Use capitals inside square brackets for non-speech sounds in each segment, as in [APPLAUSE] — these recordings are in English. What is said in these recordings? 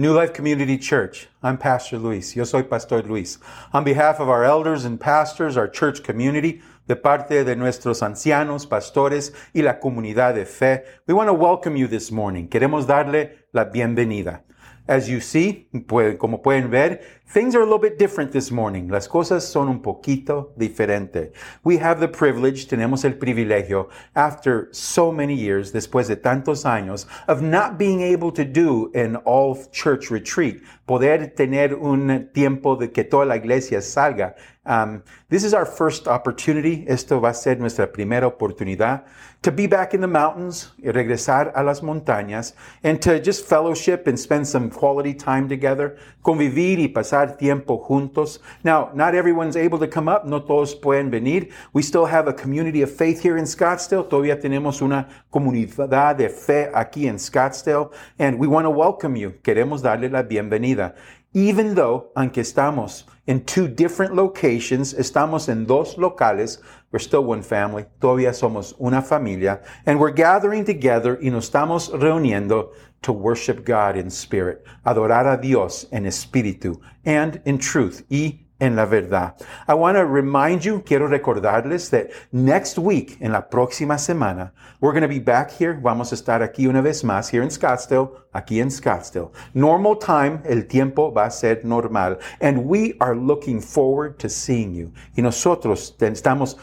New Life Community Church. I'm Pastor Luis. Yo soy Pastor Luis. On behalf of our elders and pastors, our church community, de parte de nuestros ancianos, pastores y la comunidad de fe, we want to welcome you this morning. Queremos darle la bienvenida. As you see, como pueden ver, things are a little bit different this morning. Las cosas son un poquito diferente. We have the privilege, tenemos el privilegio, after so many years, después de tantos años, of not being able to do an all church retreat, poder tener un tiempo de que toda la iglesia salga. Um, this is our first opportunity. Esto va a ser nuestra primera oportunidad to be back in the mountains, regresar a las montañas, and to just fellowship and spend some quality time together, convivir y pasar tiempo juntos. Now, not everyone's able to come up, no todos pueden venir. We still have a community of faith here in Scottsdale. Todavía tenemos una comunidad de fe aquí en Scottsdale, and we want to welcome you. Queremos darle la bienvenida. Even though, aunque estamos in two different locations, estamos en dos locales, we're still one family, todavía somos una familia, and we're gathering together y nos estamos reuniendo to worship God in spirit, adorar a Dios en espíritu and in truth, y en la verdad. I want to remind you, quiero recordarles that next week, en la próxima semana, we're going to be back here. Vamos a estar aquí una vez más, here in Scottsdale, aquí en Scottsdale. Normal time, el tiempo va a ser normal. And we are looking forward to seeing you. Y nosotros estamos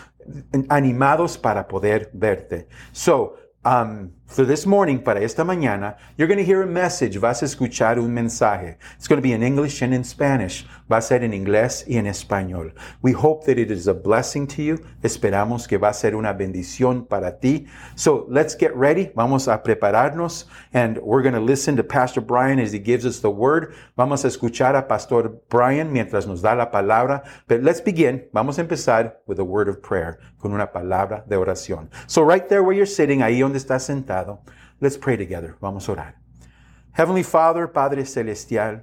animados para poder verte. So, um, for this morning, para esta mañana, you're going to hear a message. Vas a escuchar un mensaje. It's going to be in English and in Spanish. Va a ser en inglés y en español. We hope that it is a blessing to you. Esperamos que va a ser una bendición para ti. So let's get ready. Vamos a prepararnos and we're going to listen to Pastor Brian as he gives us the word. Vamos a escuchar a Pastor Brian mientras nos da la palabra. But let's begin. Vamos a empezar with a word of prayer, con una palabra de oración. So right there where you're sitting, ahí donde estás sentado, Let's pray together. Vamos a orar. Heavenly Father, Padre Celestial,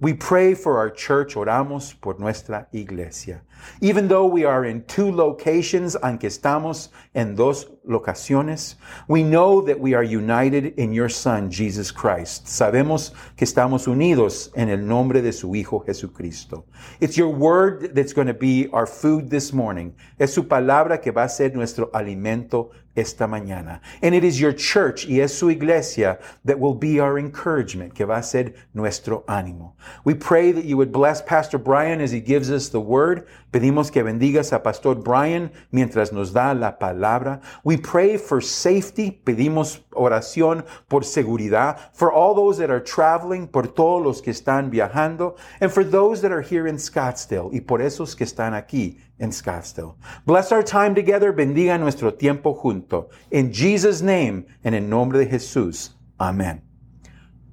we pray for our church, oramos por nuestra iglesia. Even though we are in two locations, aunque estamos en dos locaciones, we know that we are united in your Son, Jesus Christ. Sabemos que estamos unidos en el nombre de su Hijo Jesucristo. It's your word that's going to be our food this morning. Es su palabra que va a ser nuestro alimento esta mañana. And it is your church y es su iglesia that will be our encouragement, que va a ser nuestro ánimo. We pray that you would bless Pastor Brian as he gives us the word. Pedimos que bendigas a Pastor Brian mientras nos da la palabra. We pray for safety. Pedimos oración por seguridad. For all those that are traveling, por todos los que están viajando. And for those that are here in Scottsdale. Y por esos que están aquí en Scottsdale. Bless our time together. Bendiga nuestro tiempo junto. In Jesus' name and in nombre de Jesús. Amen.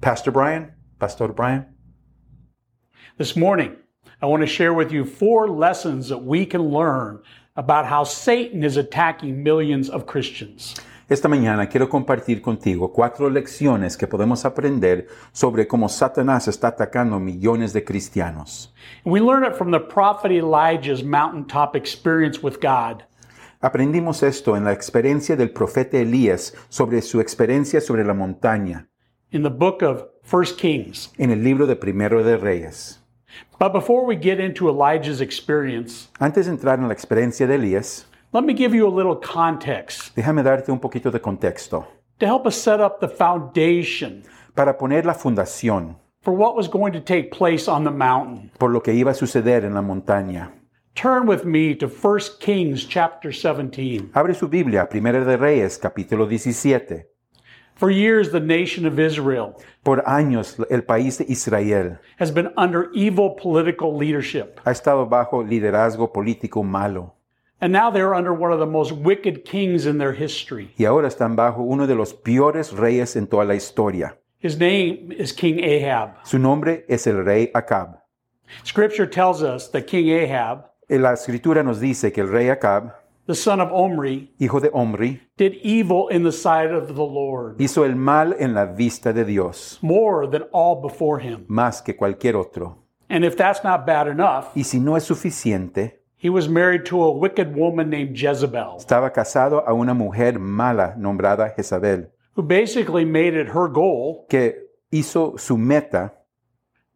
Pastor Brian, Pastor Brian. This morning, I want to share with you four lessons that we can learn about how Satan is attacking millions of Christians. Esta mañana quiero compartir contigo cuatro lecciones que podemos aprender sobre cómo Satanás está atacando millones de cristianos. We learn it from the prophet Elijah's mountaintop experience with God. Aprendimos esto en la experiencia del profeta Elías sobre su experiencia sobre la montaña in the book of 1 Kings. en el libro de Primero de Reyes. But before we get into Elijah's experience, Antes de entrar en la experiencia de Elías, let me give you a little context déjame darte un poquito de contexto to help us set up the foundation para poner la fundación for what was going to take place on the mountain. por lo que iba a suceder en la montaña. Turn with me to 1 Kings chapter 17. Abre su Biblia, Primera de Reyes, capítulo 17. For years, the nation of Israel Por años el país de Israel has been under evil political leadership. ha estado bajo liderazgo político malo And now they're under one of the most wicked kings in their history. y ahora están bajo uno de los peores reyes en toda la historia. His name is King Ahab. Su nombre es el rey Acab. Scripture tells us that King Ahab, En la escritura nos dice que el rey Acab, the son of Omri, hijo de Omri, did evil in the sight of the Lord hizo el mal en la vista de Dios, more than all before him. más que cualquier otro. And if that's not bad enough, Y si no es suficiente, he was married to a wicked woman named Jezebel, estaba casado a una mujer mala nombrada Jezabel, who basically made it her goal que hizo su meta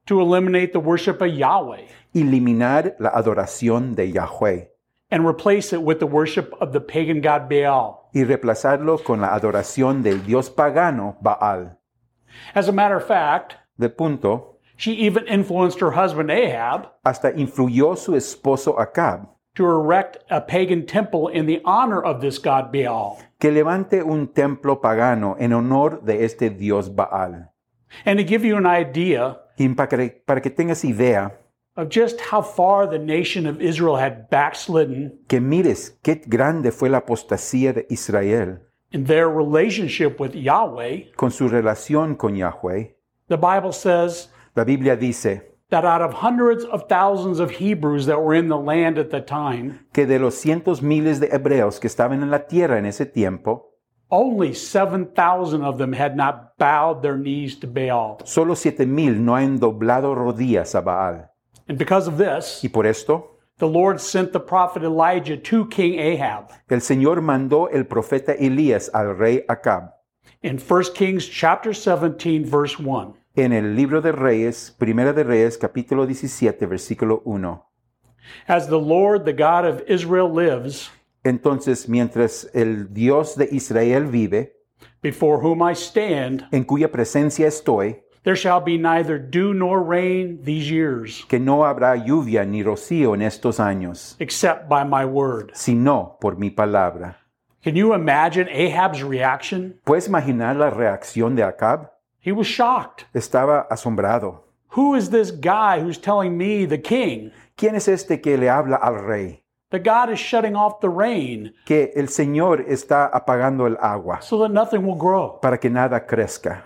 to eliminate the worship of Yahweh eliminar la adoración de Yahweh and replace it with the worship of the pagan god Baal. y reemplazarlo con la adoración del dios pagano Baal. As a matter of fact, De punto, she even influenced her husband Ahab hasta influyó su esposo Acab to erect a pagan temple in the honor of this god Baal. que levante un templo pagano en honor de este dios Baal. And to give you an idea Y para que, para que tengas idea, of just how far the nation of Israel had backslidden que mires qué grande fue la apostasía de Israel in their relationship with Yahweh, con su relación con Yahweh. the Bible says La Biblia dice that out of hundreds of thousands of Hebrews that were in the land at the time, que de los cientos miles de hebreos que estaban en la tierra en ese tiempo, only 7,000 of them had not bowed their knees to Baal. solo siete mil no han doblado rodillas a Baal. And because of this, Y por esto, the Lord sent the prophet Elijah to King Ahab. el Señor mandó el profeta Elías al rey Acab. In 1 Kings chapter 17 verse 1, En el libro de Reyes, Primera de Reyes, capítulo 17, versículo 1. as the Lord, the God of Israel lives, Entonces, mientras el Dios de Israel vive, before whom I stand, en cuya presencia estoy, there shall be neither dew nor rain these years, que no habrá lluvia ni rocío en estos años, except by my word. sino por mi palabra. Can you imagine Ahab's reaction? ¿Puedes imaginar la reacción de Acab? He was shocked. Estaba asombrado. Who is this guy who's telling me, the king, ¿Quién es este que le habla al rey? that God is shutting off the rain Que el Señor está apagando el agua so that nothing will grow? para que nada crezca.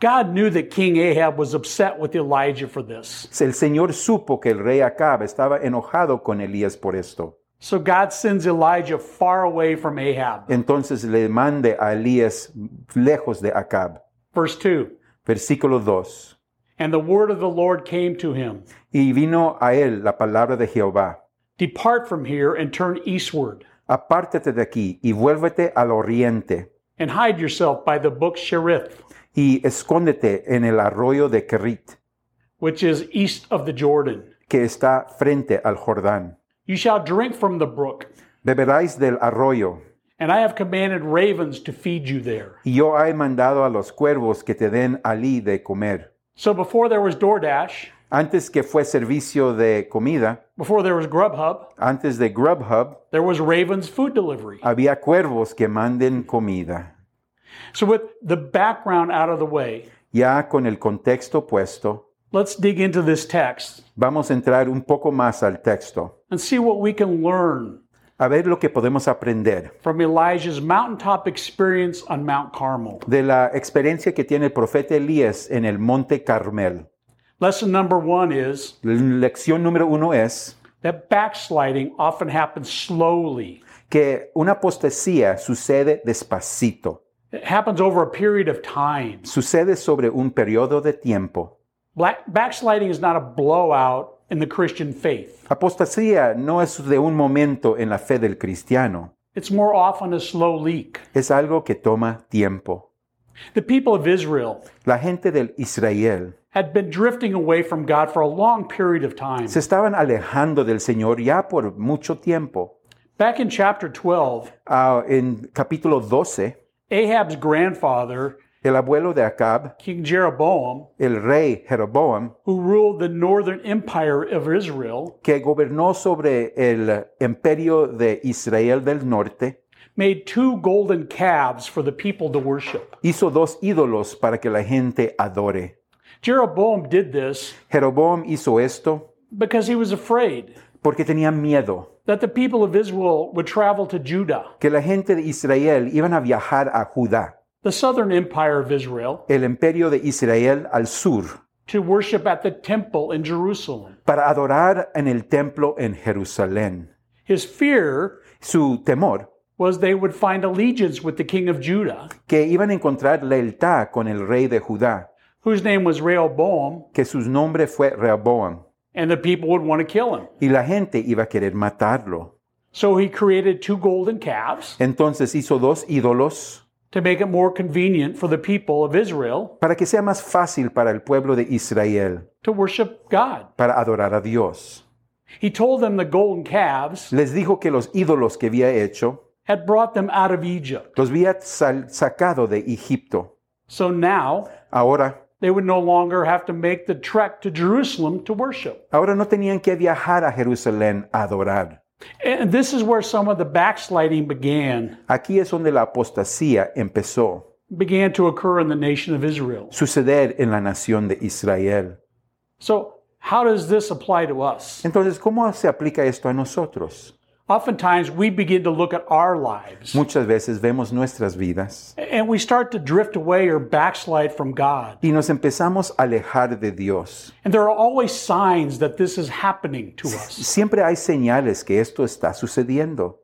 God knew that King Ahab was upset with Elijah for this. El Señor supo que el rey Acab estaba enojado con Elías por esto. So God sends Elijah far away from Ahab. Entonces le mande a Elías lejos de Acab. Verse 2 Versículo 2. And the word of the Lord came to him Y vino a él la palabra de Jehová. Depart from here and turn eastward, Apártate de aquí y vuélvete al oriente and hide yourself by the brook Cherith, y escóndete en el arroyo de Querit, which is east of the Jordan. que está frente al Jordán. You shall drink from the brook, Beberáis del arroyo, and I have commanded ravens to feed you there. y yo he mandado a los cuervos que te den allí de comer. So before there was DoorDash, Antes que fue servicio de comida, before there was Grubhub, antes de Grubhub, there was Ravens food delivery. había cuervos que manden comida. So with the background out of the way, Ya con el contexto puesto, let's dig into this text vamos a entrar un poco más al texto, and see what we can learn a ver lo que podemos aprender from Elijah's mountaintop experience on Mount Carmel. de la experiencia que tiene el profeta Elías en el monte Carmel. Lesson number one is Lección número uno es that backsliding often happens slowly. que una apostasía sucede despacito, It happens over a period of time. sucede sobre un periodo de tiempo. Black, backsliding is not a blowout in the Christian faith. Apostasía no es de un momento en la fe del cristiano, It's more often a slow leak. es algo que toma tiempo. The people of Israel La gente del Israel had been drifting away from God for a long period of time. se estaban alejando del Señor ya por mucho tiempo. Back in chapter 12, Ah, en capítulo 12, Ahab's grandfather, el abuelo de Acab, King Jeroboam, el rey Jeroboam, who ruled the northern empire of Israel, que gobernó sobre el imperio de Israel del norte, made two golden calves for the people to worship. hizo dos ídolos para que la gente adore. Jeroboam did this Jeroboam hizo esto because he was afraid porque tenía miedo that the people of Israel would travel to Judah, que la gente de Israel iban a viajar a Judá, the southern empire of Israel, el imperio de Israel al sur, to worship at the temple in Jerusalem. para adorar en el templo en Jerusalén. His fear Su temor was they would find allegiance with the king of Judah, que iban a encontrar lealtad con el rey de Judá, whose name was Rehoboam, que su nombre fue Rehoboam, and the people would want to kill him. y la gente iba a querer matarlo. So he created two golden calves, Entonces hizo dos ídolos, to make it more convenient for the people of Israel para que sea más fácil para el pueblo de Israel to worship God. para adorar a Dios. He told them the golden calves Les dijo que los ídolos que había hecho had brought them out of Egypt. los había sacado de Egipto. So now Ahora, they would no longer have to make the trek to Jerusalem to worship. ahora no tenían que viajar a Jerusalén a adorar. And this is where some of the backsliding began, Aquí es donde la apostasía empezó began to occur in the nation of Israel. suceder en la nación de Israel. So, how does this apply to us? Entonces, ¿cómo se aplica esto a nosotros? Oftentimes, we begin to look at our lives Muchas veces vemos nuestras vidas and we start to drift away or backslide from God. y nos empezamos a alejar de Dios. And there are always signs that this is happening to us. Siempre hay señales que esto está sucediendo.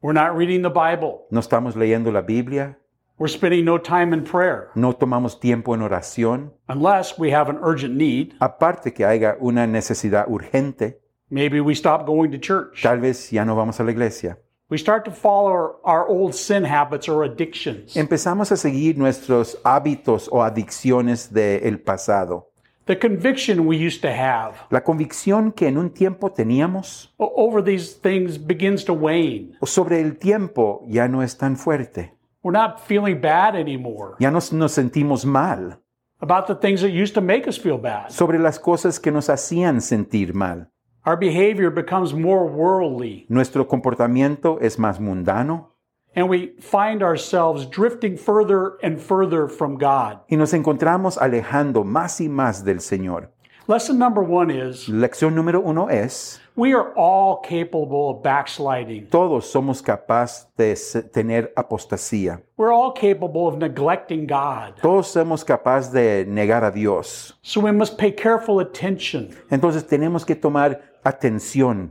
We're not reading the Bible, No estamos leyendo la Biblia, we're spending no time in prayer no tomamos tiempo en oración, unless we have an urgent need. aparte que haya una necesidad urgente, Maybe we stop going to church. tal vez ya no vamos a la iglesia. We start to follow our, old sin habits or addictions. Empezamos a seguir nuestros hábitos o adicciones del pasado. The conviction we used to have La convicción que en un tiempo teníamos o- over these things begins to wane. sobre el tiempo ya no es tan fuerte. We're not feeling bad anymore Ya nos, nos sentimos mal about the things that used to make us feel bad. sobre las cosas que nos hacían sentir mal. Our behavior becomes more worldly, Nuestro comportamiento es más mundano and we find ourselves drifting further and further from God. y nos encontramos alejando más y más del Señor. Lesson number one is Lección número uno es, we are all capable of backsliding. todos somos capaces de se- tener apostasía. We're all capable of neglecting God. Todos somos capaces de negar a Dios. So we must pay careful attention Entonces tenemos que tomar atención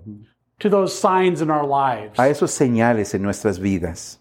to those signs in our lives. a esos señales en nuestras vidas.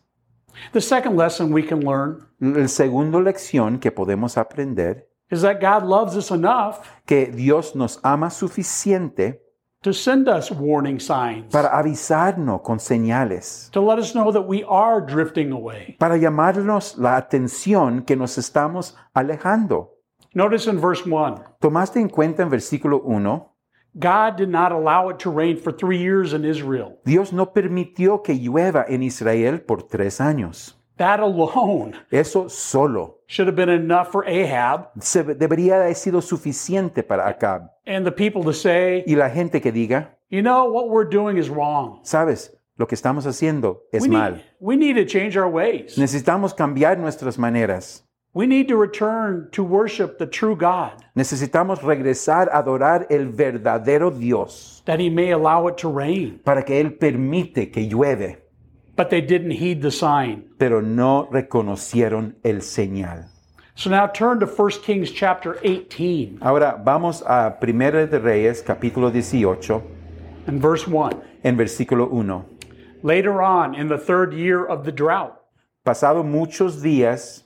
The second lesson we can learn La segunda lección que podemos aprender, is that God loves us enough que Dios nos ama suficiente to send us warning signs, para avisarnos con señales, to let us know that we are drifting away. para llamarnos la atención que nos estamos alejando. Notice in verse 1 ¿Tomaste en cuenta en versículo 1? God did not allow it to rain for three years in Israel. Dios no permitió que llueva en Israel por tres años. That alone Eso solo should have been enough for Ahab se- debería haber sido suficiente para Acab. and the people to say, Y la gente que diga, you know, what we're doing is wrong. sabes, lo que estamos haciendo es We mal. need, we need to change our ways. Necesitamos cambiar nuestras maneras. We need to return to worship the true God, Necesitamos regresar a adorar el verdadero Dios that He may allow it to rain. para que Él permite que llueve. But they didn't heed the sign. Pero no reconocieron el señal. So now turn to 1 Kings chapter 18 Ahora vamos a 1 de Reyes capítulo 18 and verse 1. en versículo 1. Later on, in the third year of the drought, Pasado muchos días,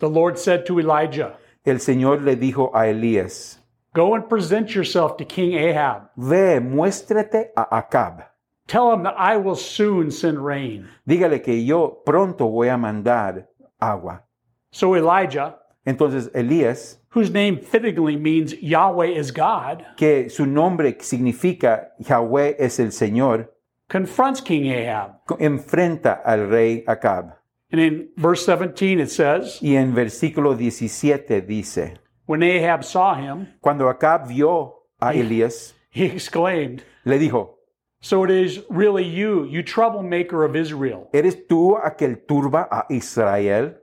the Lord said to Elijah, el Señor le dijo a Elías, Go and present yourself to King Ahab. ve, muéstrate a Acab. Tell him that I will soon send rain. Dígale que yo pronto voy a mandar agua. So Elijah, Entonces Elías, whose name fittingly means Yahweh is God, que su nombre significa Yahweh es el Señor, confronts King Ahab. enfrenta al rey Acab. And in verse 17 it says, Y en versículo 17 dice, When Ahab saw him, cuando Acab vio a Elías, [LAUGHS] he exclaimed, le dijo, So it is really you, you troublemaker of Israel. ¿eres tú aquel turba a Israel?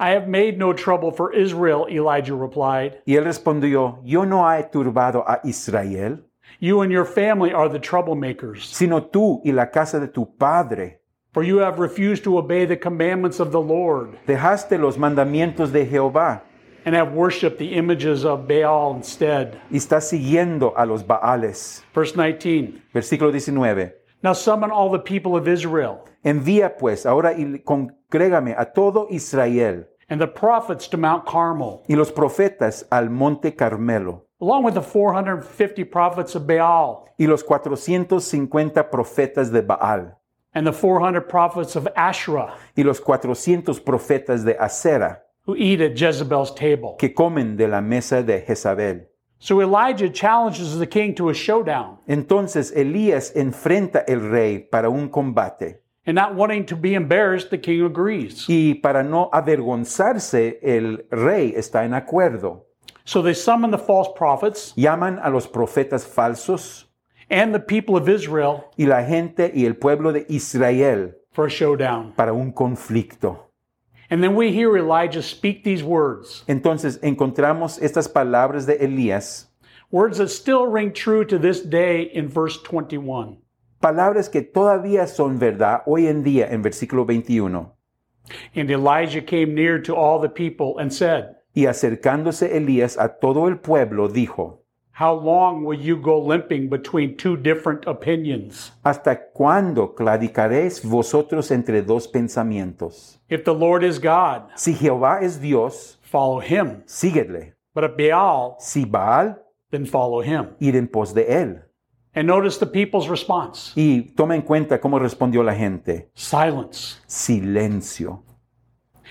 I have made no trouble for Israel, Elijah replied. Y él respondió, yo no he turbado a Israel, You and your family are the troublemakers, sino tú y la casa de tu padre. for you have refused to obey the commandments of the Lord Dejaste los mandamientos de Jehová and have worshipped the images of Baal instead. y estás siguiendo a los Baales. Verse 19 Versículo 19. Now summon all the people of Israel Envía pues ahora y congrégame a todo Israel and the prophets to Mount Carmel, y los profetas al monte Carmelo along with the 450 prophets of Baal. y los 450 profetas de Baal. and the 400 prophets of Asherah y los 400 profetas de Asera who eat at Jezebel's table. que comen de la mesa de Jezabel. So Elijah challenges the king to a showdown Entonces Elías enfrenta el rey para un combate and not wanting to be embarrassed, the king agrees. y para no avergonzarse el rey está en acuerdo. So they summon the false prophets Llaman a los profetas falsos and the people of Israel y la gente y el pueblo de Israel for a showdown. para un conflicto. And then we hear Elijah speak these words, Entonces encontramos estas palabras de Elías, words that still ring true to this day in verse 21. palabras que todavía son verdad hoy en día en versículo 21. And Elijah came near to all the people and said, Y acercándose Elías a todo el pueblo, dijo, How long will you go limping between two different opinions? ¿Hasta cuándo claudicaréis vosotros entre dos pensamientos? If the Lord is God, Si Jehová es Dios, follow him. síguedle. But if Baal, Si Baal, then follow him. ir en pos de él. And notice the people's response Y toma en cuenta cómo respondió la gente. silence. Silencio.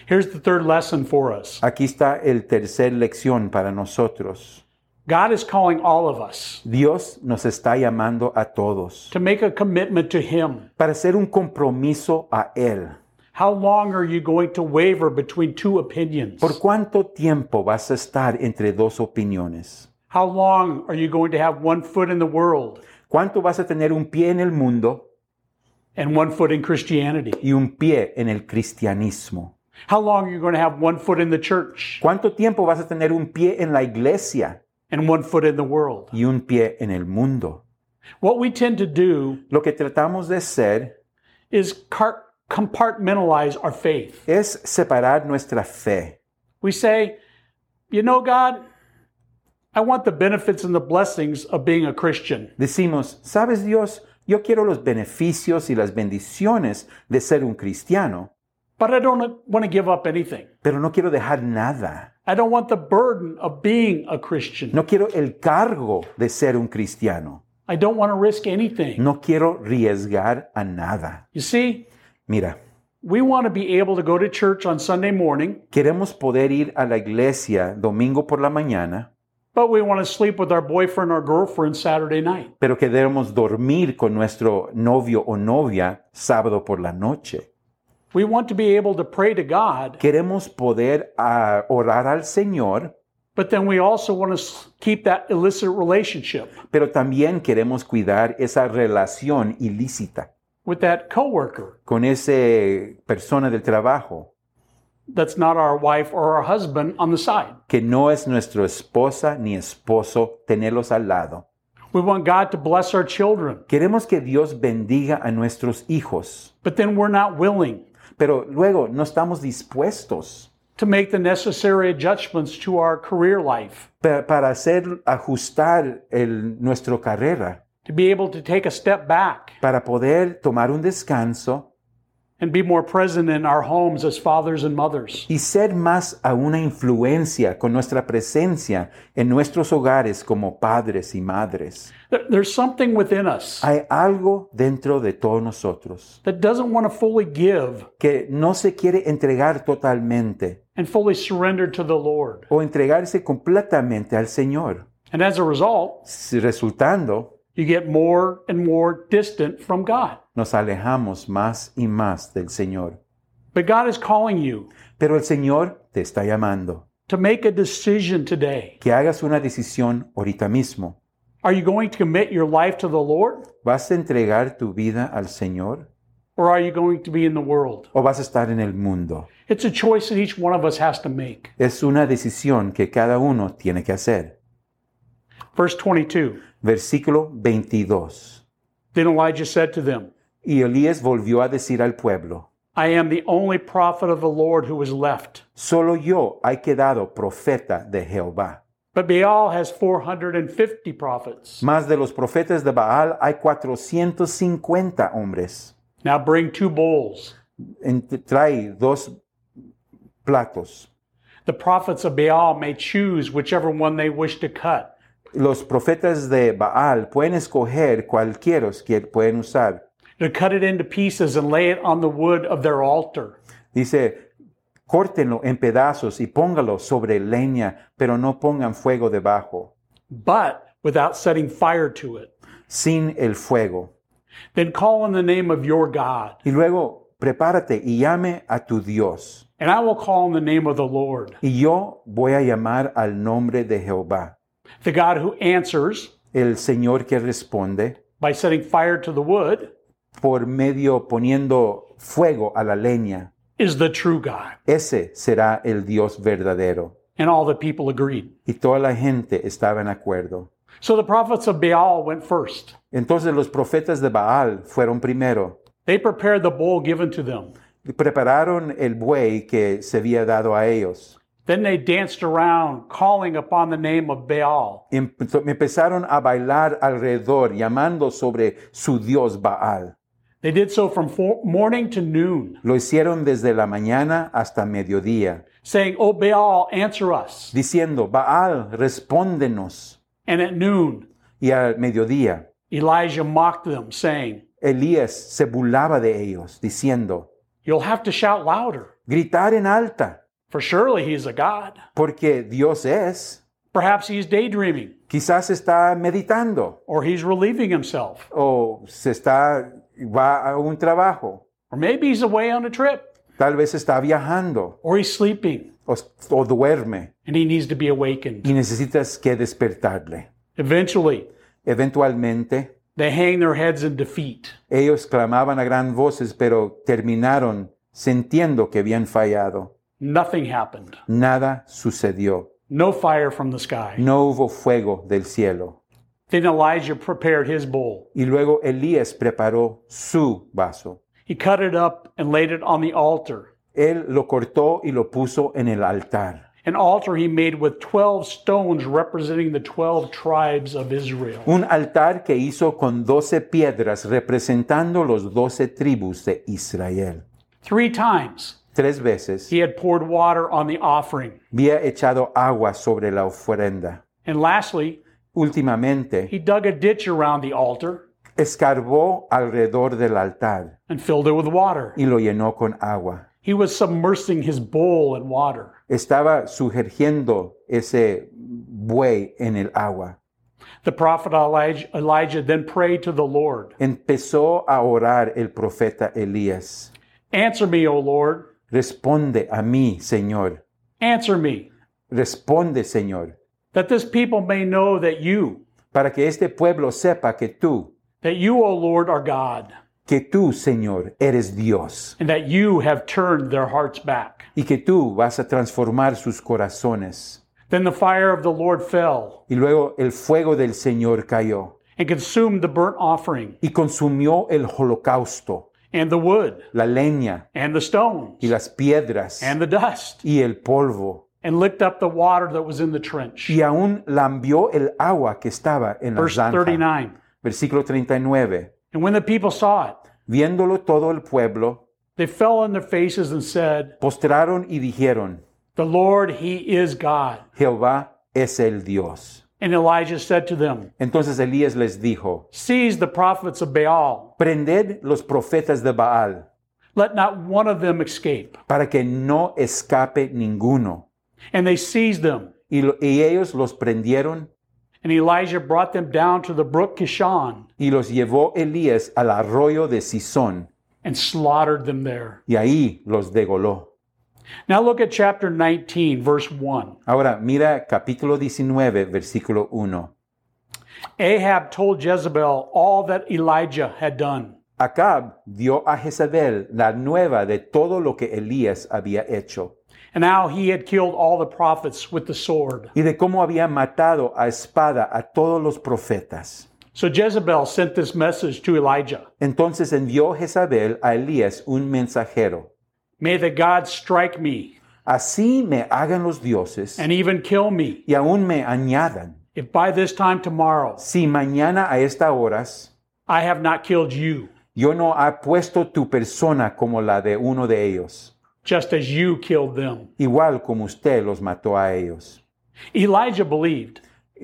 Here's the third lesson for us Aquí está el tercer lección para nosotros. God is calling all of us Dios nos está llamando a todos to make a commitment to Him. para hacer un compromiso a Él. How long are you going to waver between two opinions? ¿Por cuánto tiempo vas a estar entre dos opiniones? How long are you going to have one foot in the world ¿Cuánto vas a tener un pie en el mundo and one foot in Christianity? y un pie en el cristianismo? How long are you going to have one foot in the church ¿Cuánto tiempo vas a tener un pie en la iglesia and one foot in the world? y un pie en el mundo? What we tend to do Lo que tratamos de hacer is car- compartmentalize our faith. es separar nuestra fe. We say, you know, God, I want the benefits and the blessings of being a Christian. Decimos, ¿sabes Dios? Yo quiero los beneficios y las bendiciones de ser un cristiano, But I don't want to give up anything. pero no quiero dejar nada. I don't want the burden of being a Christian. No quiero el cargo de ser un cristiano. I don't want to risk anything. No quiero arriesgar a nada. You see, Mira, we want to be able to go to church on Sunday morning, queremos poder ir a la iglesia domingo por la mañana, but we want to sleep with our boyfriend or girlfriend Saturday night. pero queremos dormir con nuestro novio o novia sábado por la noche. We want to be able to pray to God, Queremos poder ah, orar al Señor, but then we also want to keep that illicit relationship. Pero también queremos cuidar esa relación ilícita. With that coworker. Con esa persona del trabajo. That's not our wife or our husband on the side. que no es nuestra esposa ni esposo tenerlos al lado. We want God to bless our children, Queremos que Dios bendiga a nuestros hijos, but then we're not willing pero luego no estamos dispuestos to make the necessary adjustments to our career life, pa- para hacer ajustar el, nuestra carrera, to be able to take a step back. Para poder tomar un descanso and be more present in our homes as fathers and mothers. y ser más a una influencia con nuestra presencia en nuestros hogares como padres y madres. There- There's something within us Hay algo dentro de todos nosotros that doesn't want to fully give que no se quiere entregar totalmente and fully surrender to the Lord. o entregarse completamente al Señor, And as a result, resultando you get more and more distant from God. nos alejamos más y más del Señor. But God is calling you Pero el Señor te está llamando, to make a decision today. que hagas una decisión ahorita mismo. Are you going to commit your life to the Lord ¿Vas a entregar tu vida al Señor or are you going to be in the world? o vas a estar en el mundo? It's a choice that each one of us has to make. Es una decisión que cada uno tiene que hacer. Verse 22 Versículo 22. Then Elijah said to them, Y Elías volvió a decir al pueblo, I am the only prophet of the Lord who is left. solo yo he quedado profeta de Jehová. But Baal has 450 prophets. Más de los profetas de Baal hay 450 hombres. Now bring two bowls. Trae dos platos. The prophets of Baal may choose whichever one they wish to cut. Los profetas de Baal pueden escoger cualquiera que pueden usar. to cut it into pieces and lay it on the wood of their altar. Dice, córtenlo en pedazos y póngalo sobre leña, pero no pongan fuego debajo, but without setting fire to it. sin el fuego. Then call on the name of your God, Y luego, prepárate y llame a tu Dios. and I will call on the name of the Lord, Y yo voy a llamar al nombre de Jehová, the God who answers el Señor que responde, by setting fire to the wood, por medio poniendo fuego a la leña. is the true God. Ese será el Dios verdadero. And all the people agreed. Y toda la gente estaba en acuerdo. So the prophets of Baal went first. Entonces los profetas de Baal fueron primero. They prepared the bull given to them. Prepararon el buey que se había dado a ellos. Then they danced around, calling upon the name of Baal. Empezaron a bailar alrededor, llamando sobre su Dios Baal. They did so from morning to noon, Lo hicieron desde la mañana hasta mediodía, saying, O Baal, answer us. diciendo, Baal, respóndenos. And at noon, Y al mediodía, Elijah mocked them, saying, Elías se burlaba de ellos, diciendo, You'll have to shout louder, gritar en alta, for surely he's a God. porque Dios es. Perhaps he's daydreaming, Quizás está meditando or he's relieving himself, o se está, va a un trabajo, or maybe he's away on a trip, tal vez está viajando or he's sleeping, o, o duerme and he needs to be awakened. y necesitas que despertarle. Eventually, Eventualmente, they hang their heads in defeat. ellos clamaban a gran voces, pero terminaron sintiendo que habían fallado. Nothing happened. Nada sucedió. No fire from the sky. No hubo fuego del cielo. Then Elijah prepared his bowl. Y luego Elías preparó su vaso. He cut it up and laid it on the altar. Él lo cortó y lo puso en el altar. An altar he made with 12 stones representing the 12 tribes of Israel. Un altar que hizo con doce piedras representando los doce tribus de Israel. Three times Tres veces he had poured water on the offering. había echado agua sobre la ofrenda. And lastly, Últimamente he dug a ditch around the altar escarbó alrededor del altar and filled it with water. y lo llenó con agua. He was submersing his bowl in water. Estaba sumergiendo ese buey en el agua. The prophet Elijah, Elijah then prayed to the Lord Empezó a orar el profeta Elías. Answer me, O Lord. Responde a mí, Señor. Answer me, Responde, Señor, that this people may know that you, para que este pueblo sepa que tú, that you, O Lord, are God, que tú, Señor, eres Dios and that you have turned their hearts back. y que tú vas a transformar sus corazones. Then the fire of the Lord fell Y luego el fuego del Señor cayó and consumed the burnt offering y consumió el holocausto, and the wood la leña and the stones y las piedras and the dust y el polvo. and licked up the water that was in the trench. Y aún lambió el agua que estaba en la Verse zanja. 39. Versículo 39. And when the people saw it, Viéndolo todo el pueblo, they fell on their faces and said, postraron y dijeron, The Lord, He is God. Jehová es el Dios. And Elijah said to them, Entonces Elías les dijo, Seize the prophets of Baal, prended los profetas de Baal, let not one of them escape. para que no escape ninguno. And they seized them. Y, lo- y ellos los prendieron And Elijah brought them down to the brook Kishon y los llevó Elías al arroyo de Cisón, and slaughtered them there. y ahí los degoló. Now look at chapter 19, verse 1. Ahora mira capítulo 19, versículo 1. Ahab told Jezebel all that Elijah had done. Acab dio a Jezabel la nueva de todo lo que Elías había hecho and how he had killed all the prophets with the sword. y de cómo había matado a espada a todos los profetas. So Jezebel sent this message to Elijah Entonces envió Jezabel a Elías un mensajero. May the gods strike me Así me hagan los dioses and even kill me y aún me añadan. if by this time tomorrow Si mañana a esta horas I have not killed you, yo no ha puesto tu persona como la de uno de ellos, just as you killed them. igual como usted los mató a ellos. Elijah believed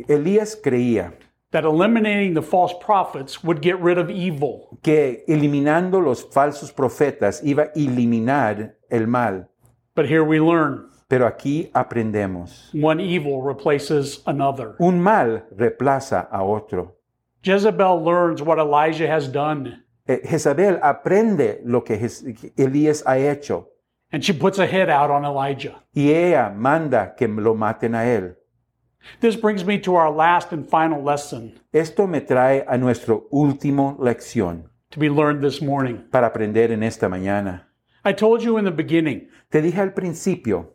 Elías creía that eliminating the false prophets would get rid of evil. que eliminando los falsos profetas iba a eliminar el mal. But here we learn Pero aquí aprendemos. one evil replaces another. Un mal reemplaza a otro. Jezebel learns what Elijah has done, Eh, Jezabel aprende lo que que Elías ha hecho and she puts a hit out on Elijah. y ella manda que lo maten a él. This brings me to our last and final lesson Esto me trae a nuestra última lección to be learned this morning. para aprender en esta mañana. I told you in the beginning Te dije al principio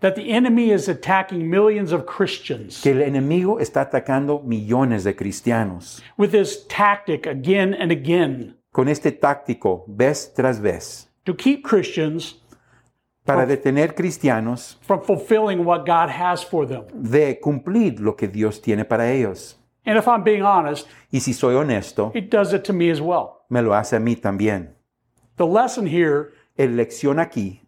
that the enemy is attacking millions of Christians que el enemigo está atacando millones de cristianos with this tactic again and again con este táctico vez tras vez to keep Christians para detener cristianos from fulfilling what God has for them. de cumplir lo que Dios tiene para ellos. And if I'm being honest, Y si soy honesto, it does it to me as well. me lo hace a mí también. The lesson here El lección aquí,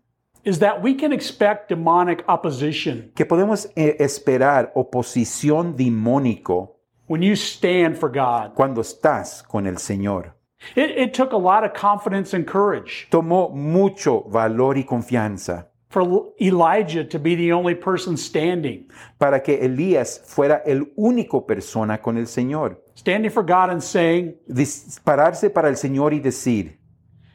is that we can expect demonic opposition que podemos eh, esperar oposición demónico when you stand for God. cuando estás con el Señor. It, it took a lot of confidence and courage Tomó mucho valor y confianza for Elijah to be the only person standing, para que Elías fuera el único persona con el Señor. standing for God and saying, Dispararse para el Señor y decir,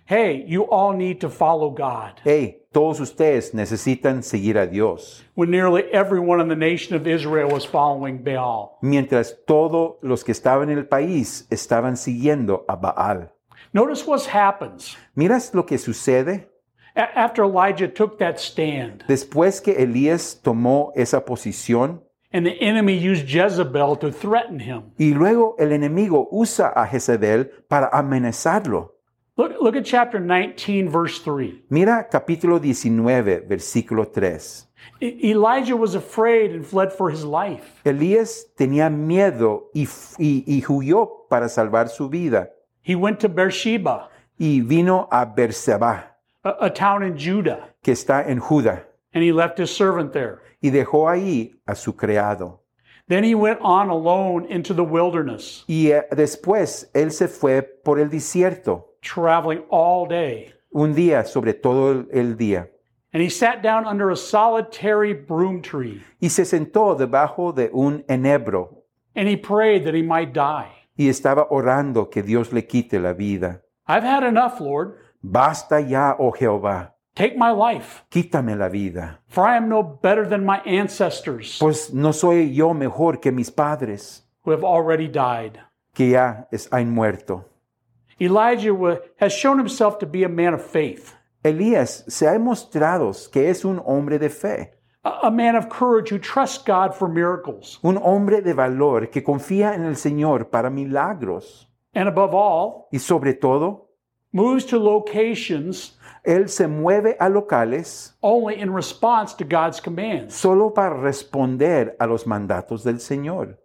Hey, you all need to follow God. hey, todos ustedes necesitan seguir a Dios. When nearly everyone in the nation of Israel was following Baal. Mientras todos los que estaban en el país estaban siguiendo a Baal. Notice what happens. ¿Miras lo que sucede? A- after Elijah took that stand Después que Elías tomó esa posición and the enemy used Jezebel to threaten him. y luego el enemigo usa a Jezebel para amenazarlo. Look, look at chapter 19, verse 3. Mira capítulo 19, versículo 3. E- Elijah was afraid and fled for his life. Elías tenía miedo y, y, y huyó para salvar su vida He went to Beersheba, y vino a Berseba, a, a town in Judah, que está en Judá, and he left his servant there. y dejó ahí a su criado. Then he went on alone into the wilderness, Y eh, después él se fue por el desierto, traveling all day. un día sobre todo el- el día, And he sat down under a solitary broom tree, y se sentó debajo de un enebro and he prayed that he might die. y estaba orando que Dios le quite la vida. I've had enough, Lord. Basta ya, oh Jehová, Take my life, quítame la vida, for I am no better than my ancestors pues no soy yo mejor que mis padres, who have already died. que ya es- han muerto. Elijah has shown himself to be a man of faith, Elías se ha demostrado que es un hombre de fe, a, a man of courage who trusts God for miracles, un hombre de valor que confía en el Señor para milagros and above all, y sobre todo, moves to locations él se mueve a locales only in response to God's commands. solo para responder a los mandatos del Señor.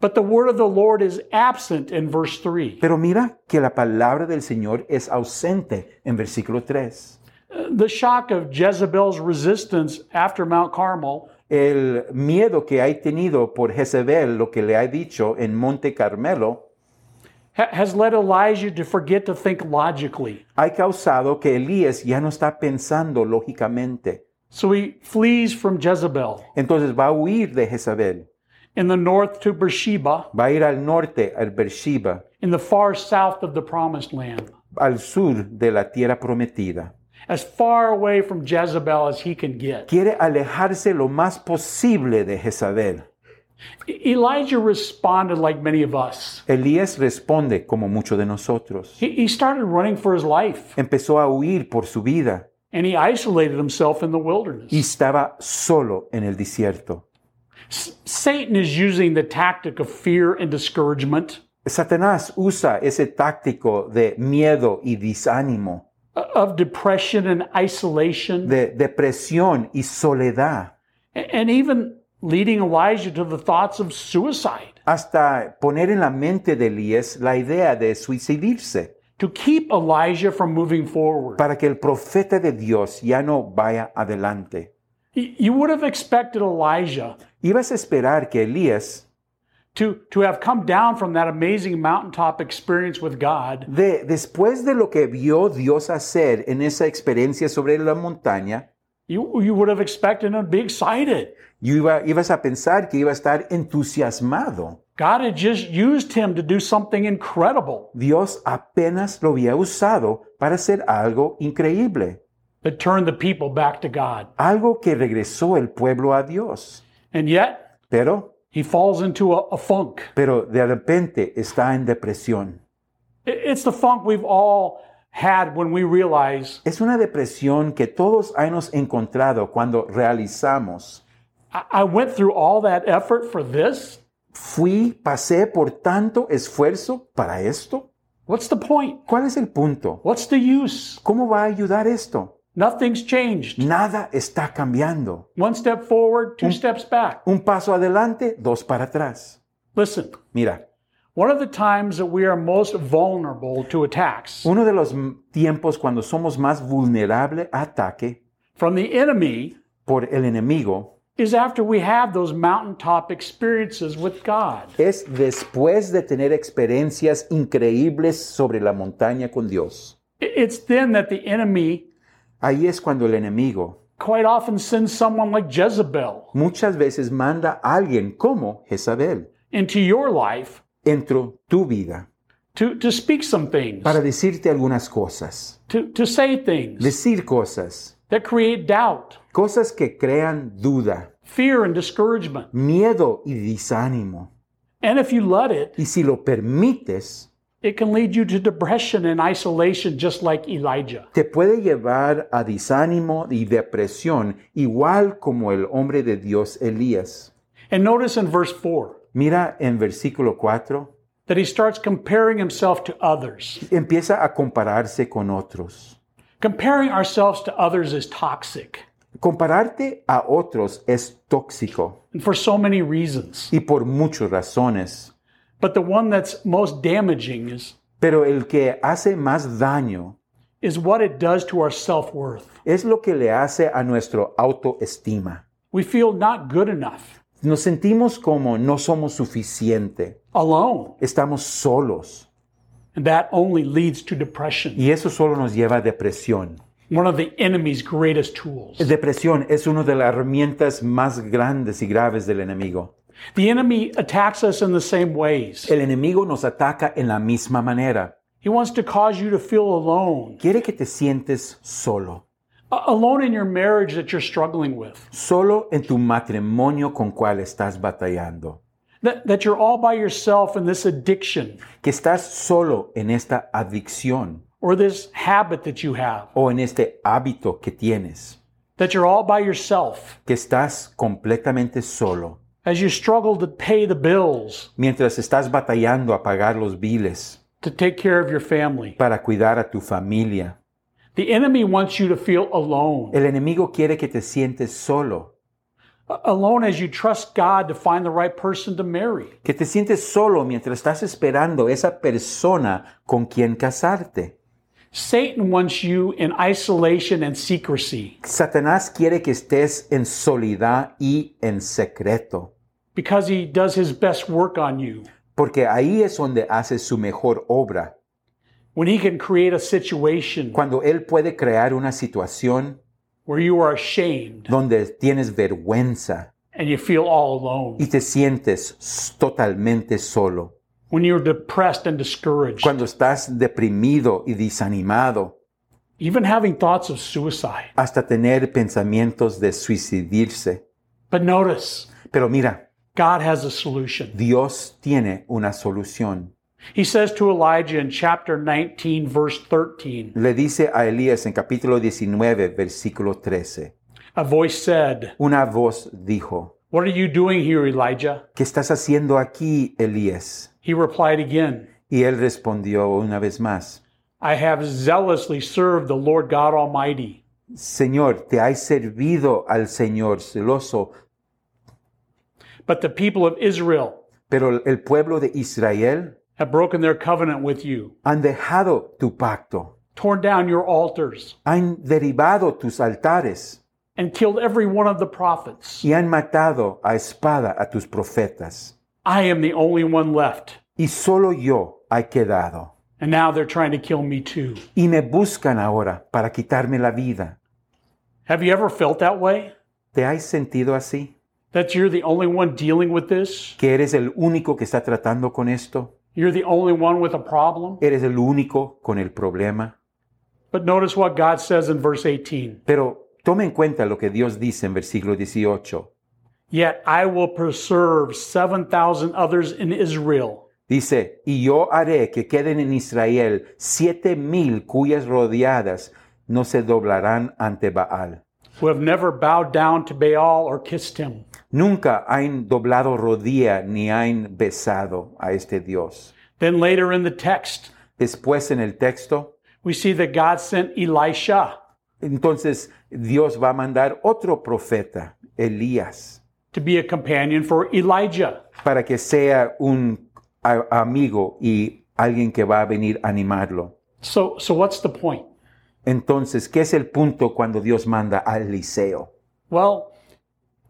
But the word of the Lord is absent in verse 3. Pero mira que la palabra del Señor es ausente en versículo 3. Uh, the shock of Jezebel's resistance after Mount Carmel El miedo que ha tenido por Jezebel, lo que le ha dicho en Monte Carmelo, has led Elijah to forget to think logically. ha causado que Elías ya no está pensando lógicamente. So he flees from Jezebel Entonces va a huir de Jezabel, in the north to Beersheba, va a ir al norte, al Beersheba, in the far south of the promised land, al sur de la tierra prometida. as far away from Jezebel as he can get. Quiere alejarse lo más posible de Jezabel. E- Elijah responded like many of us. Elías responde como muchos de nosotros. He, he started running for his life Empezó a huir por su vida and he isolated himself in the wilderness. y estaba solo en el desierto. S- Satan is using the tactic of fear and discouragement, Satanás usa ese táctico de miedo y desánimo, uh, of depression and isolation, de depresión y soledad, and even leading Elijah to the thoughts of suicide. Hasta poner en la mente de Elías la idea de suicidarse, to keep Elijah from moving forward. para que el profeta de Dios ya no vaya adelante. You would have expected Elijah Ibas a esperar que Elías to, to have come down from that amazing mountaintop experience with God de después de lo que vio Dios hacer en esa experiencia sobre la montaña, you, you would have expected him to be excited. you iba- ibas a pensar que iba a estar entusiasmado. God had just used him to do something incredible Dios apenas lo había usado para hacer algo increíble, that turned the people back to God. algo que regresó el pueblo a Dios. And yet, Pero, he falls into a, a funk. pero de repente está en depresión. It's the funk we've all had when we realize Es una depresión que todos hemos encontrado cuando realizamos. I, I went through all that effort for this. Fui, pasé por tanto esfuerzo para esto. What's the point? ¿Cuál es el punto? What's the use? ¿Cómo va a ayudar esto? Nothing's changed. Nada está cambiando. One step forward, two steps back. Un paso adelante, dos para atrás. Listen, Mira, one of the times that we are most vulnerable to attacks uno de los tiempos cuando somos más vulnerables a ataque from the enemy por el enemigo is after we have those mountaintop experiences with God. es después de tener experiencias increíbles sobre la montaña con Dios. It's then that the enemy Ahí es cuando el enemigo quite often sends someone like Jezebel muchas veces manda a alguien como Jezabel into your life dentro tu vida to, to speak some things, para decirte algunas cosas, to, to say things decir cosas, that create doubt, cosas que crean duda, fear, and discouragement. miedo y desánimo. And if you let it, Y si lo permites, it can lead you to depression and isolation, just like Elijah. te puede llevar a desánimo y depresión, igual como el hombre de Dios Elías. And notice in verse 4 Mira en versículo 4, that he starts comparing himself to others. empieza a compararse con otros. Comparing ourselves to others is toxic, Compararte a otros es tóxico and for so many reasons. y por muchas razones, But the one that's most damaging is, pero el que hace más daño is what it does to our self worth. es lo que le hace a nuestro autoestima. We feel not good enough, Nos sentimos como no somos suficiente, alone, estamos solos and that only leads to depression, y eso solo nos lleva a depresión. one of the enemy's greatest tools. Depresión es una de las herramientas más grandes y graves del enemigo. The enemy attacks us in the same ways. El enemigo nos ataca en la misma manera. He wants to cause you to feel alone, Quiere que te sientes solo, alone in your marriage that you're struggling with, solo en tu matrimonio con cual estás batallando, that, that you're all by yourself in this addiction. Que estás solo en esta adicción. Or this habit that you have, o en este hábito que tienes, that you're all by yourself. Que estás completamente solo, as you struggle to pay the bills, mientras estás batallando a pagar los biles to take care of your family. para cuidar a tu familia. The enemy wants you to feel alone, El enemigo quiere que te sientes solo, alone as you trust God to find the right person to marry. que te sientes solo mientras estás esperando esa persona con quien casarte. Satan wants you in isolation and secrecy Satanás quiere que estés en soledad y en secreto, because he does his best work on you. porque ahí es donde hace su mejor obra. When he can create a situation Cuando Él puede crear una situación where you are ashamed donde tienes vergüenza and you feel all alone, y te sientes totalmente solo. when you're depressed and discouraged, Cuando estás deprimido y desanimado, even having thoughts of suicide. hasta tener pensamientos de suicidarse. But notice, Pero mira, God has a solution. Dios tiene una solución. He says to Elijah in chapter 19, verse 13, Le dice a Elías en capítulo 19, versículo 13. a voice said, Una voz dijo, What are you doing here, Elijah? ¿qué estás haciendo aquí, Elías? He replied again, Y él respondió una vez más, I have zealously served the Lord God Almighty. Señor, te has servido al Señor celoso, But the people of Israel pero el pueblo de Israel have broken their covenant with you, han dejado tu pacto, torn down your altars, han derribado tus altares and killed every one of the prophets. y han matado a espada a tus profetas. I am the only one left. y solo yo he quedado. And now they're trying to kill me too. Y me buscan ahora para quitarme la vida. Have you ever felt that way? ¿Te has sentido así? That you're the only one dealing with this? ¿Que eres el único que está tratando con esto? You're the only one with a problem? ¿Eres el único con el problema? But notice what God says in verse 18. Pero tome en cuenta lo que Dios dice en versículo 18. Yet I will preserve 7,000 others in Israel Dice, y yo haré que queden en Israel siete mil cuyas rodeadas no se doblarán ante Baal. who have never bowed down to Baal or kissed him. Nunca han doblado rodilla ni han besado a este Dios. Then later in the text, Después en el texto, we see that God sent Elisha entonces Dios va a mandar otro profeta, Elías, to be a companion for Elijah. para que sea un amigo y alguien que va a venir a animarlo. So, so what's the point? Entonces, ¿qué es el punto cuando Dios manda a Eliseo? Well,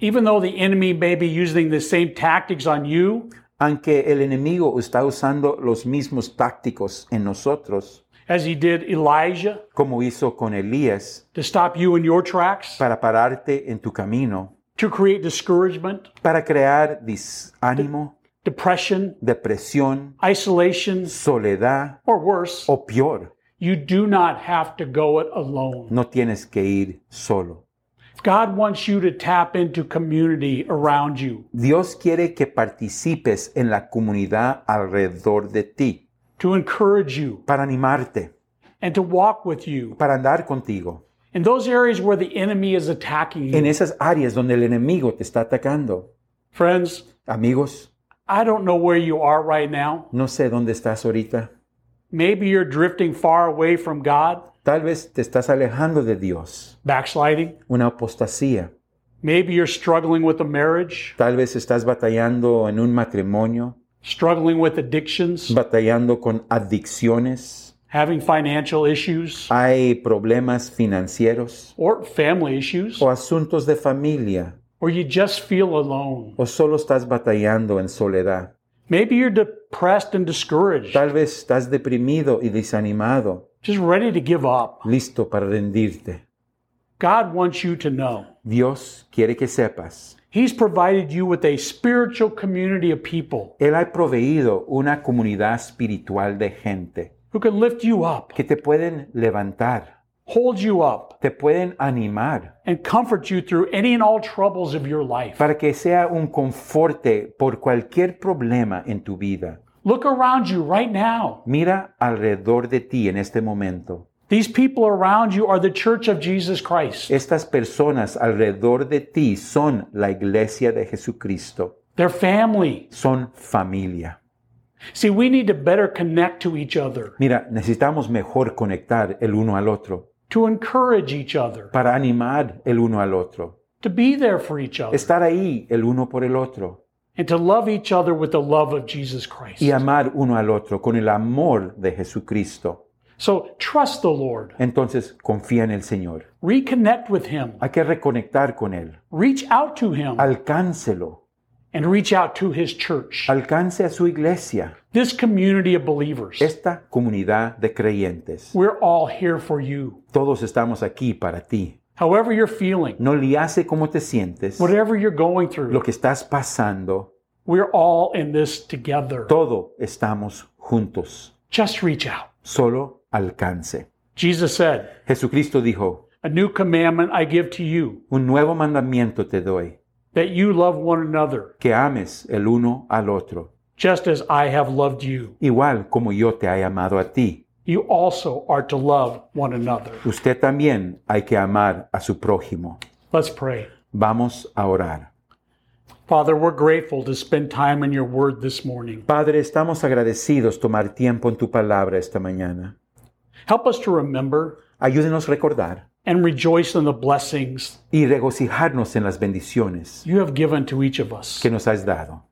even though the enemy may be using the same tactics on you Aunque el enemigo está usando los mismos tácticos en nosotros, as he did Elijah como hizo con Elías, to stop you in your tracks, para pararte en tu camino, to create discouragement, para crear desánimo, depression, depresión, isolation, soledad or worse, o peor. you do not have to go it alone. No tienes que ir solo. God wants you to tap into community around you, Dios quiere que participes en la comunidad alrededor de ti, to encourage you, para animarte, and to walk with you para andar contigo, in those areas where the enemy is attacking you. en esas áreas donde el enemigo te está atacando. Friends, Amigos, I don't know where you are right now. no sé dónde estás ahorita. Maybe you're drifting far away from God, Tal vez te estás alejando de Dios, backsliding. una apostasía. Maybe you're struggling with a marriage, Tal vez estás batallando en un matrimonio, struggling with addictions, batallando con adicciones. having financial issues, Hay problemas financieros or family issues, o asuntos de familia, or you just feel alone. o solo estás batallando en soledad. Maybe you're depressed and discouraged, Tal vez estás deprimido y desanimado, just ready to give up. listo para rendirte. God wants you to know Dios quiere que sepas, He's provided you with a spiritual community of people Él ha proveído una comunidad espiritual de gente who can lift you up, que te pueden levantar, hold you up, te pueden animar, and comfort you through any and all troubles of your life. para que sea un conforte por cualquier problema en tu vida. Look around you right now. Mira alrededor de ti en este momento. These people around you are the church of Jesus Christ. Estas personas alrededor de ti son la iglesia de Jesucristo, They're family. son familia. See, we need to better connect to each other, Mira, necesitamos mejor conectar el uno al otro, to encourage each other, para animar el uno al otro, to be there for each other, estar ahí el uno por el otro and to love each other with the love of Jesus Christ. y amar uno al otro con el amor de Jesucristo. So trust the Lord. Entonces confía en el Señor. Reconnect with Him. Hay que reconectar con Él. Reach out to Him Alcáncelo. and reach out to His church, Alcance a su iglesia, this community of believers. esta comunidad de creyentes. We're all here for you. Todos estamos aquí para ti. However, you're feeling, No le hace cómo te sientes, whatever you're going through, lo que estás pasando, we're all in this together. todo estamos juntos. Just reach out. Solo alcance. Jesus said, Jesucristo dijo, A new commandment I give to you, un nuevo mandamiento te doy, that you love one another, que ames el uno al otro, just as I have loved you. igual como yo te he amado a ti. You also are to love one another. Usted también hay que amar a su prójimo. Let's pray. Vamos a orar. Father, we're grateful to spend time in your word this morning. Padre, estamos agradecidos tomar tiempo en tu palabra esta mañana. Help us to remember Ayúdenos a recordar and rejoice in the blessings y regocijarnos en las bendiciones you have given to each of us. que nos has dado.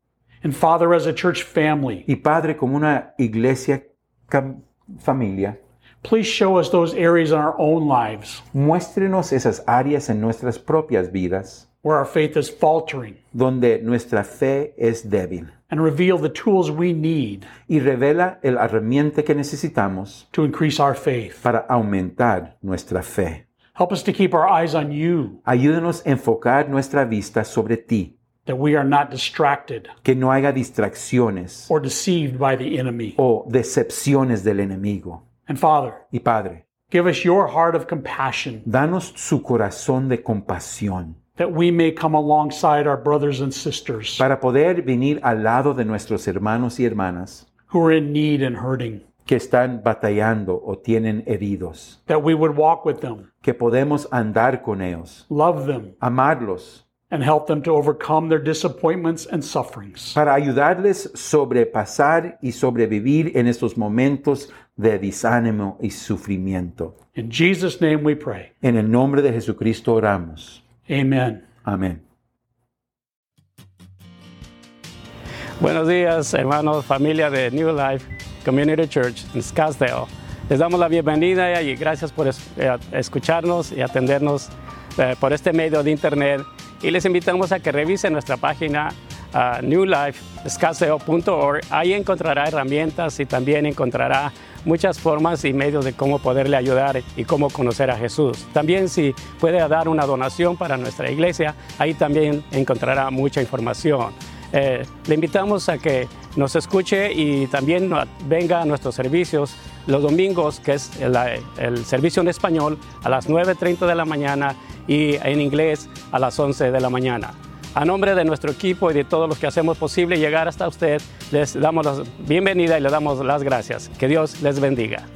And Father, as a church family, Y Padre, como una iglesia cam- familia, please show us those areas in our own lives muéstrenos esas áreas en nuestras propias vidas where our faith is faltering donde nuestra fe es débil and reveal the tools we need y revela el herramienta que necesitamos to increase our faith. para aumentar nuestra fe. Help us to keep our eyes on you, Ayúdanos a enfocar nuestra vista sobre ti, that we are not distracted que no haya distracciones or deceived by the enemy. o decepciones del enemigo. And Father, Y Padre, give us your heart of compassion danos su corazón de compasión that we may come alongside our brothers and sisters para poder venir al lado de nuestros hermanos y hermanas who are in need and hurting, que están batallando o tienen heridos, that we would walk with them, que podemos andar con ellos, love them, amarlos, and help them to overcome their disappointments and sufferings. para ayudarles sobrepasar y sobrevivir en estos momentos de desánimo y sufrimiento. In Jesus' name we pray. En el nombre de Jesucristo oramos. Amen. Amén. Buenos días, hermanos, familia de New Life Community Church en Scottsdale. Les damos la bienvenida y gracias por eh, escucharnos y atendernos eh, por este medio de internet. Y les invitamos a que revisen nuestra página ah, newlifescottsdale.org. Ahí encontrará herramientas y también encontrará muchas formas y medios de cómo poderle ayudar y cómo conocer a Jesús. También si puede dar una donación para nuestra iglesia, ahí también encontrará mucha información. Eh, le invitamos a que nos escuche y también venga a nuestros servicios los domingos, que es el, servicio en español a las 9.30 de la mañana y en inglés a las 11 de la mañana. A nombre de nuestro equipo y de todos los que hacemos posible llegar hasta usted, les damos la bienvenida y le damos las gracias. Que Dios les bendiga.